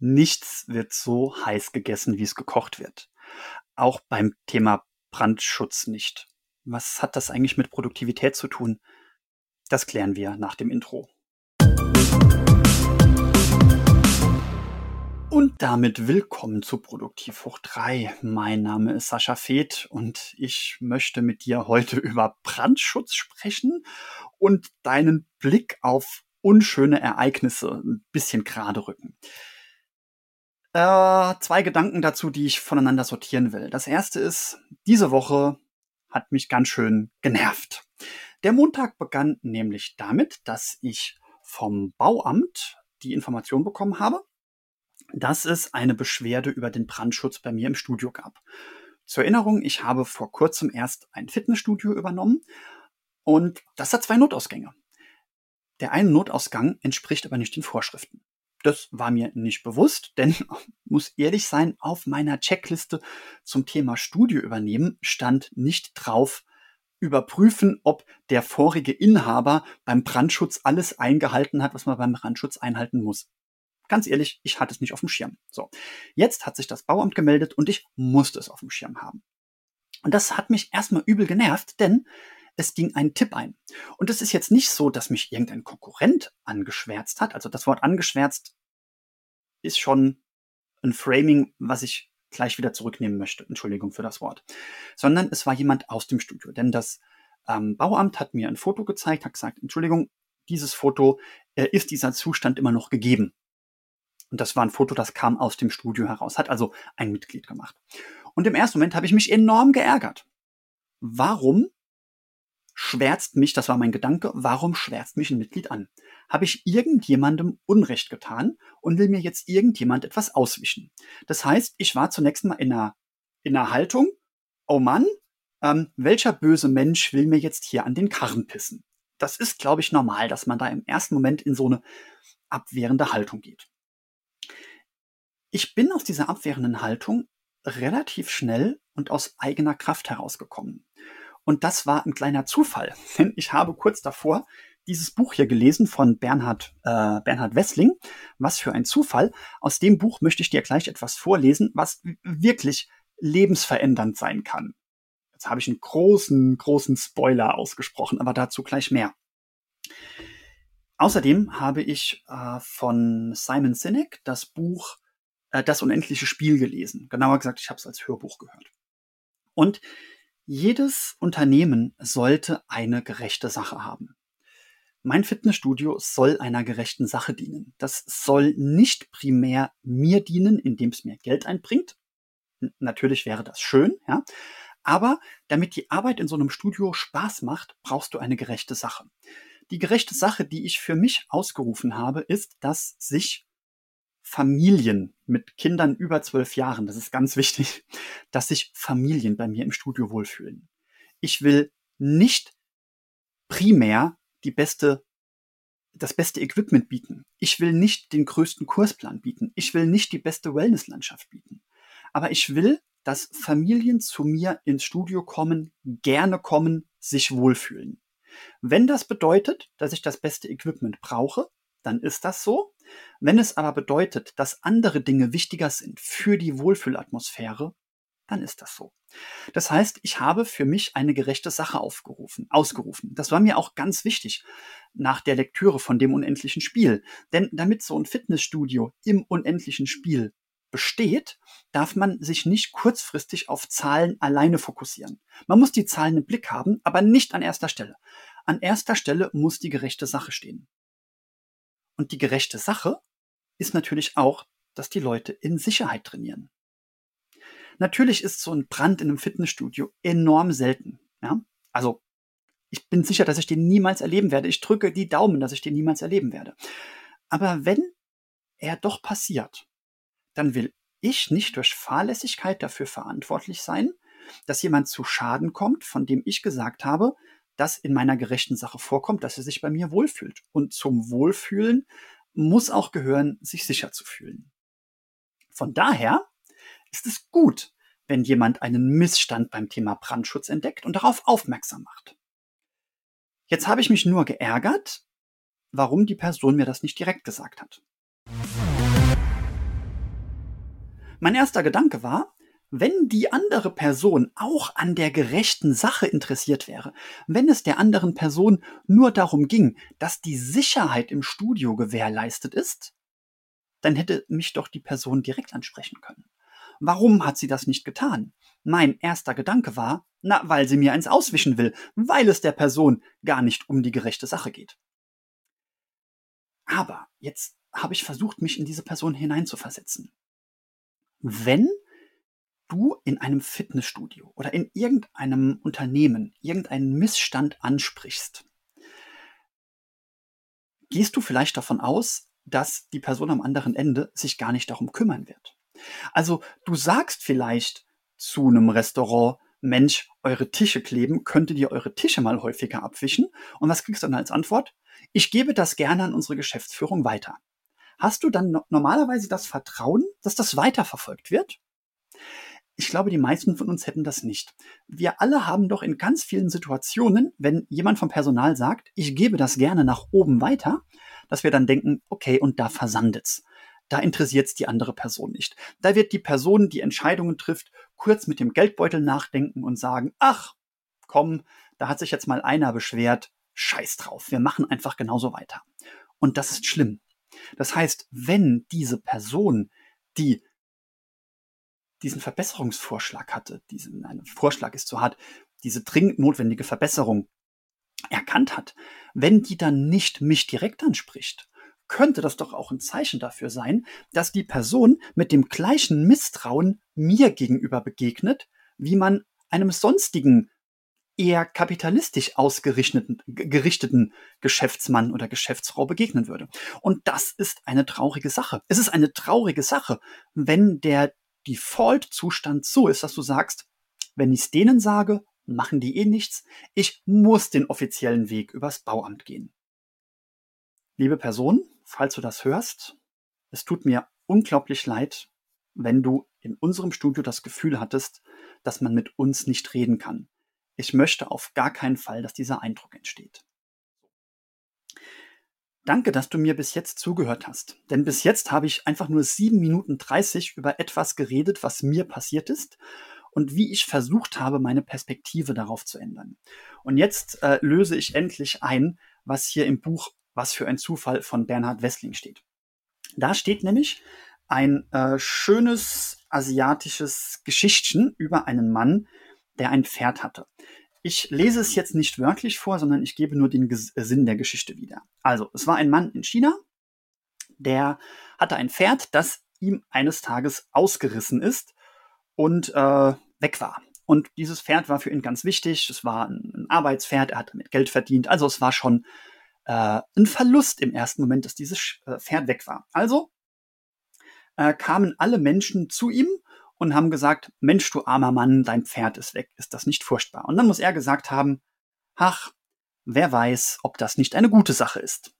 Nichts wird so heiß gegessen, wie es gekocht wird. Auch beim Thema Brandschutz nicht. Was hat das eigentlich mit Produktivität zu tun? Das klären wir nach dem Intro. Und damit willkommen zu Produktiv hoch 3. Mein Name ist Sascha Feeth und ich möchte mit dir heute über Brandschutz sprechen und deinen Blick auf unschöne Ereignisse ein bisschen gerade rücken. Äh, zwei Gedanken dazu, die ich voneinander sortieren will. Das erste ist, diese Woche hat mich ganz schön genervt. Der Montag begann nämlich damit, dass ich vom Bauamt die Information bekommen habe, dass es eine Beschwerde über den Brandschutz bei mir im Studio gab. Zur Erinnerung, ich habe vor kurzem erst ein Fitnessstudio übernommen und das hat zwei Notausgänge. Der eine Notausgang entspricht aber nicht den Vorschriften. Das war mir nicht bewusst, denn muss ehrlich sein, auf meiner Checkliste zum Thema Studio übernehmen stand nicht drauf, überprüfen, ob der vorige Inhaber beim Brandschutz alles eingehalten hat, was man beim Brandschutz einhalten muss. Ganz ehrlich, ich hatte es nicht auf dem Schirm. So. Jetzt hat sich das Bauamt gemeldet und ich musste es auf dem Schirm haben. Und das hat mich erstmal übel genervt, denn es ging ein Tipp ein. Und es ist jetzt nicht so, dass mich irgendein Konkurrent angeschwärzt hat. Also das Wort angeschwärzt ist schon ein Framing, was ich gleich wieder zurücknehmen möchte. Entschuldigung für das Wort. Sondern es war jemand aus dem Studio. Denn das ähm, Bauamt hat mir ein Foto gezeigt, hat gesagt, Entschuldigung, dieses Foto äh, ist dieser Zustand immer noch gegeben. Und das war ein Foto, das kam aus dem Studio heraus, hat also ein Mitglied gemacht. Und im ersten Moment habe ich mich enorm geärgert. Warum schwärzt mich, das war mein Gedanke, warum schwärzt mich ein Mitglied an? Habe ich irgendjemandem Unrecht getan und will mir jetzt irgendjemand etwas auswischen? Das heißt, ich war zunächst mal in einer, in einer Haltung, oh Mann, ähm, welcher böse Mensch will mir jetzt hier an den Karren pissen? Das ist, glaube ich, normal, dass man da im ersten Moment in so eine abwehrende Haltung geht. Ich bin aus dieser abwehrenden Haltung relativ schnell und aus eigener Kraft herausgekommen. Und das war ein kleiner Zufall, denn ich habe kurz davor dieses Buch hier gelesen von Bernhard, äh, Bernhard Wessling. Was für ein Zufall. Aus dem Buch möchte ich dir gleich etwas vorlesen, was wirklich lebensverändernd sein kann. Jetzt habe ich einen großen, großen Spoiler ausgesprochen, aber dazu gleich mehr. Außerdem habe ich äh, von Simon Sinek das Buch äh, Das unendliche Spiel gelesen. Genauer gesagt, ich habe es als Hörbuch gehört. Und jedes Unternehmen sollte eine gerechte Sache haben. Mein Fitnessstudio soll einer gerechten Sache dienen. Das soll nicht primär mir dienen, indem es mir Geld einbringt. Natürlich wäre das schön, ja. Aber damit die Arbeit in so einem Studio Spaß macht, brauchst du eine gerechte Sache. Die gerechte Sache, die ich für mich ausgerufen habe, ist, dass sich Familien mit Kindern über zwölf Jahren, das ist ganz wichtig, dass sich Familien bei mir im Studio wohlfühlen. Ich will nicht primär die beste, das beste Equipment bieten. Ich will nicht den größten Kursplan bieten. Ich will nicht die beste Wellnesslandschaft bieten. Aber ich will, dass Familien zu mir ins Studio kommen, gerne kommen, sich wohlfühlen. Wenn das bedeutet, dass ich das beste Equipment brauche, dann ist das so. Wenn es aber bedeutet, dass andere Dinge wichtiger sind für die Wohlfühlatmosphäre, dann ist das so. Das heißt, ich habe für mich eine gerechte Sache aufgerufen, ausgerufen. Das war mir auch ganz wichtig nach der Lektüre von dem unendlichen Spiel. Denn damit so ein Fitnessstudio im unendlichen Spiel besteht, darf man sich nicht kurzfristig auf Zahlen alleine fokussieren. Man muss die Zahlen im Blick haben, aber nicht an erster Stelle. An erster Stelle muss die gerechte Sache stehen. Und die gerechte Sache ist natürlich auch, dass die Leute in Sicherheit trainieren. Natürlich ist so ein Brand in einem Fitnessstudio enorm selten. Ja? Also ich bin sicher, dass ich den niemals erleben werde. Ich drücke die Daumen, dass ich den niemals erleben werde. Aber wenn er doch passiert, dann will ich nicht durch Fahrlässigkeit dafür verantwortlich sein, dass jemand zu Schaden kommt, von dem ich gesagt habe, das in meiner gerechten Sache vorkommt, dass er sich bei mir wohlfühlt. Und zum Wohlfühlen muss auch gehören, sich sicher zu fühlen. Von daher ist es gut, wenn jemand einen Missstand beim Thema Brandschutz entdeckt und darauf aufmerksam macht. Jetzt habe ich mich nur geärgert, warum die Person mir das nicht direkt gesagt hat. Mein erster Gedanke war, wenn die andere Person auch an der gerechten Sache interessiert wäre, wenn es der anderen Person nur darum ging, dass die Sicherheit im Studio gewährleistet ist, dann hätte mich doch die Person direkt ansprechen können. Warum hat sie das nicht getan? Mein erster Gedanke war, na, weil sie mir eins auswischen will, weil es der Person gar nicht um die gerechte Sache geht. Aber jetzt habe ich versucht, mich in diese Person hineinzuversetzen. Wenn du in einem Fitnessstudio oder in irgendeinem Unternehmen irgendeinen Missstand ansprichst, gehst du vielleicht davon aus, dass die Person am anderen Ende sich gar nicht darum kümmern wird. Also du sagst vielleicht zu einem Restaurant, Mensch, eure Tische kleben, könntet ihr eure Tische mal häufiger abwischen? Und was kriegst du dann als Antwort? Ich gebe das gerne an unsere Geschäftsführung weiter. Hast du dann no normalerweise das Vertrauen, dass das weiterverfolgt wird? Ich glaube, die meisten von uns hätten das nicht. Wir alle haben doch in ganz vielen Situationen, wenn jemand vom Personal sagt, ich gebe das gerne nach oben weiter, dass wir dann denken, okay, und da versandet's. Da interessiert's die andere Person nicht. Da wird die Person, die Entscheidungen trifft, kurz mit dem Geldbeutel nachdenken und sagen, ach, komm, da hat sich jetzt mal einer beschwert, scheiß drauf, wir machen einfach genauso weiter. Und das ist schlimm. Das heißt, wenn diese Person, die diesen Verbesserungsvorschlag hatte, diesen, ein Vorschlag ist zu hart, diese dringend notwendige Verbesserung erkannt hat, wenn die dann nicht mich direkt anspricht, könnte das doch auch ein Zeichen dafür sein, dass die Person mit dem gleichen Misstrauen mir gegenüber begegnet, wie man einem sonstigen eher kapitalistisch ausgerichteten gerichteten Geschäftsmann oder Geschäftsfrau begegnen würde. Und das ist eine traurige Sache. Es ist eine traurige Sache, wenn der Default-Zustand so ist, dass du sagst, wenn ich es denen sage, machen die eh nichts. Ich muss den offiziellen Weg übers Bauamt gehen. Liebe Person, falls du das hörst, es tut mir unglaublich leid, wenn du in unserem Studio das Gefühl hattest, dass man mit uns nicht reden kann. Ich möchte auf gar keinen Fall, dass dieser Eindruck entsteht. Danke, dass du mir bis jetzt zugehört hast. Denn bis jetzt habe ich einfach nur sieben Minuten dreißig über etwas geredet, was mir passiert ist und wie ich versucht habe, meine Perspektive darauf zu ändern. Und jetzt äh, löse ich endlich ein, was hier im Buch Was für ein Zufall von Bernhard Wessling steht. Da steht nämlich ein äh, schönes asiatisches Geschichtchen über einen Mann, der ein Pferd hatte. Ich lese es jetzt nicht wörtlich vor, sondern ich gebe nur den Ges Sinn der Geschichte wieder. Also, es war ein Mann in China, der hatte ein Pferd, das ihm eines Tages ausgerissen ist und äh, weg war. Und dieses Pferd war für ihn ganz wichtig. Es war ein, Arbeitspferd, er hat damit Geld verdient. Also es war schon äh, ein Verlust im ersten Moment, dass dieses äh, Pferd weg war. Also äh, kamen alle Menschen zu ihm und haben gesagt, Mensch, du armer Mann, dein Pferd ist weg, ist das nicht furchtbar? Und dann muss er gesagt haben, ach, wer weiß, ob das nicht eine gute Sache ist.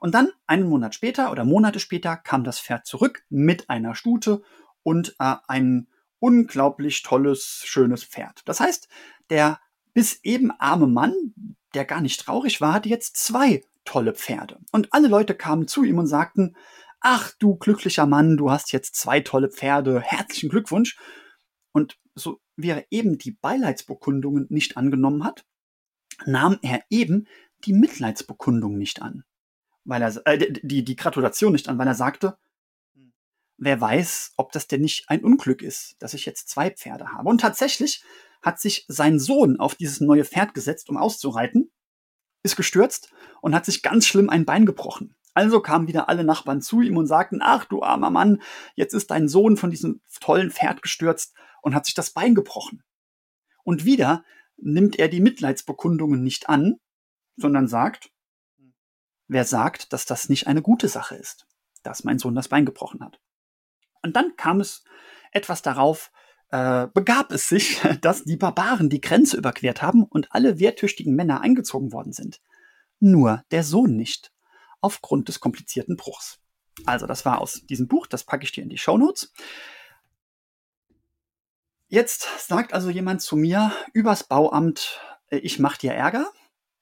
Und dann, einen Monat später oder Monate später, kam das Pferd zurück mit einer Stute und äh, ein unglaublich tolles, schönes Pferd. Das heißt, der bis eben arme Mann, der gar nicht traurig war, hatte jetzt zwei tolle Pferde. Und alle Leute kamen zu ihm und sagten, ach du glücklicher Mann, du hast jetzt zwei tolle Pferde, herzlichen Glückwunsch. Und so wie er eben die Beileidsbekundungen nicht angenommen hat, nahm er eben die Mitleidsbekundung nicht an. Weil er, äh, die, die Gratulation nicht an, weil er sagte, wer weiß, ob das denn nicht ein Unglück ist, dass ich jetzt zwei Pferde habe. Und tatsächlich hat sich sein Sohn auf dieses neue Pferd gesetzt, um auszureiten, ist gestürzt und hat sich ganz schlimm ein Bein gebrochen. Also kamen wieder alle Nachbarn zu ihm und sagten, ach du armer Mann, jetzt ist dein Sohn von diesem tollen Pferd gestürzt und hat sich das Bein gebrochen. Und wieder nimmt er die Mitleidsbekundungen nicht an, sondern sagt, wer sagt, dass das nicht eine gute Sache ist, dass mein Sohn das Bein gebrochen hat. Und dann kam es etwas darauf, äh, begab es sich, dass die Barbaren die Grenze überquert haben und alle wehrtüchtigen Männer eingezogen worden sind. Nur der Sohn nicht aufgrund des komplizierten Bruchs. Also, das war aus diesem Buch, das packe ich dir in die Show Notes. Jetzt sagt also jemand zu mir übers Bauamt, äh, ich mache dir Ärger.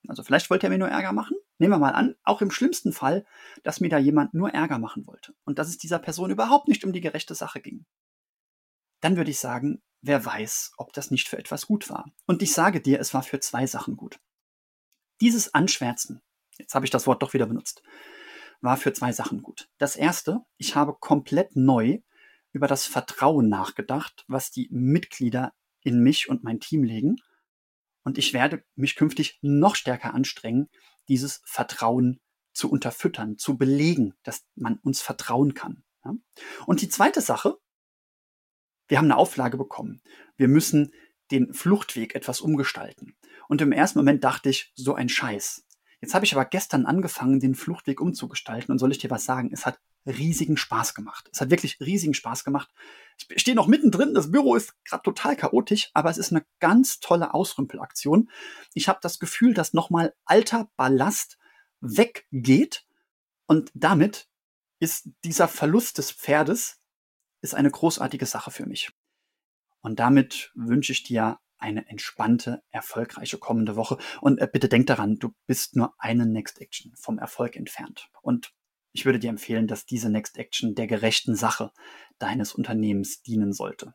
Also vielleicht wollte er mir nur Ärger machen. Nehmen wir mal an, auch im schlimmsten Fall, dass mir da jemand nur Ärger machen wollte und dass es dieser Person überhaupt nicht um die gerechte Sache ging. dann würde ich sagen, wer weiß, ob das nicht für etwas gut war. Und ich sage dir, es war für zwei Sachen gut. Dieses Anschwärzen, jetzt habe ich das Wort doch wieder benutzt, war für zwei Sachen gut. Das erste, ich habe komplett neu über das Vertrauen nachgedacht, was die Mitglieder in mich und mein Team legen. Und ich werde mich künftig noch stärker anstrengen, dieses Vertrauen zu unterfüttern, zu belegen, dass man uns vertrauen kann. Und die zweite Sache, wir haben eine Auflage bekommen. Wir müssen den Fluchtweg etwas umgestalten. Und im ersten Moment dachte ich, so ein Scheiß. Jetzt habe ich aber gestern angefangen, den Fluchtweg umzugestalten und soll ich dir was sagen? Es hat riesigen Spaß gemacht. Es hat wirklich riesigen Spaß gemacht. Ich stehe noch mittendrin, das Büro ist gerade total chaotisch, aber es ist eine ganz tolle Ausrümpelaktion. Ich habe das Gefühl, dass nochmal alter Ballast weggeht und damit ist dieser Verlust des Pferdes ist eine großartige Sache für mich. Und damit wünsche ich dir eine entspannte, erfolgreiche kommende Woche. Und äh, bitte denk daran, du bist nur eine Next Action vom Erfolg entfernt. Und ich würde dir empfehlen, dass diese Next Action der gerechten Sache deines Unternehmens dienen sollte.